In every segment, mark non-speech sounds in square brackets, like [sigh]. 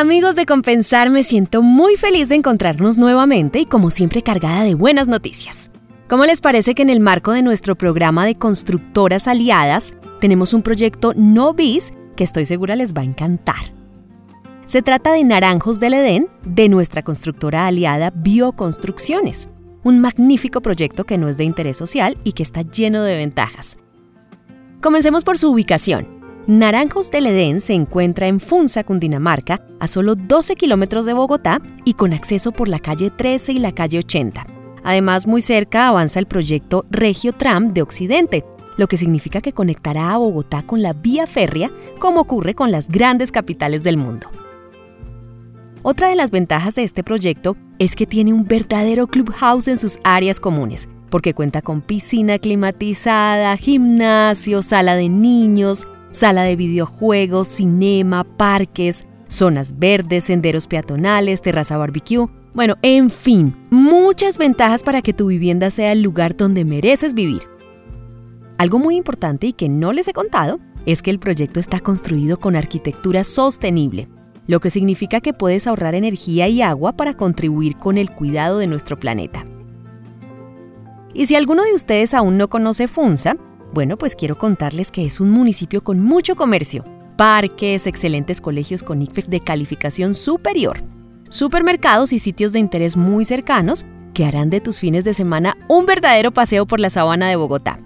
Amigos de Compensar, me siento muy feliz de encontrarnos nuevamente y como siempre cargada de buenas noticias. ¿Cómo les parece que en el marco de nuestro programa de constructoras aliadas tenemos un proyecto no bis que estoy segura les va a encantar? Se trata de Naranjos del Edén de nuestra constructora aliada Bioconstrucciones, un magnífico proyecto que no es de interés social y que está lleno de ventajas. Comencemos por su ubicación. Naranjos del Edén se encuentra en Funza, Cundinamarca, a solo 12 kilómetros de Bogotá y con acceso por la calle 13 y la calle 80. Además, muy cerca avanza el proyecto Regio Tram de Occidente, lo que significa que conectará a Bogotá con la vía férrea, como ocurre con las grandes capitales del mundo. Otra de las ventajas de este proyecto es que tiene un verdadero clubhouse en sus áreas comunes, porque cuenta con piscina climatizada, gimnasio, sala de niños, sala de videojuegos, cinema, parques, zonas verdes, senderos peatonales, terraza barbecue. Bueno, en fin, muchas ventajas para que tu vivienda sea el lugar donde mereces vivir. Algo muy importante y que no les he contado es que el proyecto está construido con arquitectura sostenible, lo que significa que puedes ahorrar energía y agua para contribuir con el cuidado de nuestro planeta. Y si alguno de ustedes aún no conoce Funza, bueno, pues quiero contarles que es un municipio con mucho comercio, parques, excelentes colegios con ICFES de calificación superior, supermercados y sitios de interés muy cercanos que harán de tus fines de semana un verdadero paseo por la sabana de Bogotá.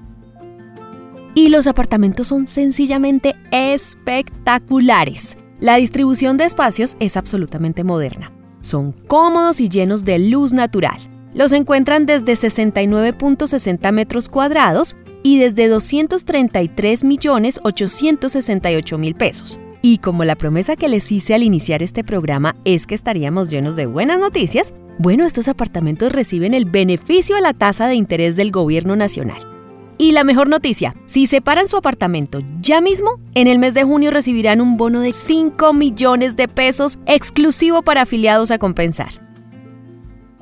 Y los apartamentos son sencillamente espectaculares. La distribución de espacios es absolutamente moderna. Son cómodos y llenos de luz natural. Los encuentran desde 69.60 metros cuadrados y desde 233.868.000 pesos. Y como la promesa que les hice al iniciar este programa es que estaríamos llenos de buenas noticias, bueno, estos apartamentos reciben el beneficio a la tasa de interés del gobierno nacional. Y la mejor noticia, si separan su apartamento ya mismo, en el mes de junio recibirán un bono de 5 millones de pesos exclusivo para afiliados a compensar.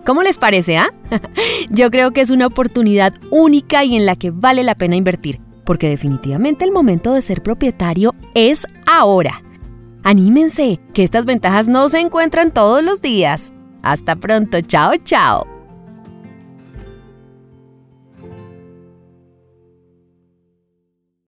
¿Cómo les parece, ah? [laughs] Yo creo que es una oportunidad única y en la que vale la pena invertir, porque definitivamente el momento de ser propietario es ahora. Anímense, que estas ventajas no se encuentran todos los días. Hasta pronto, chao, chao.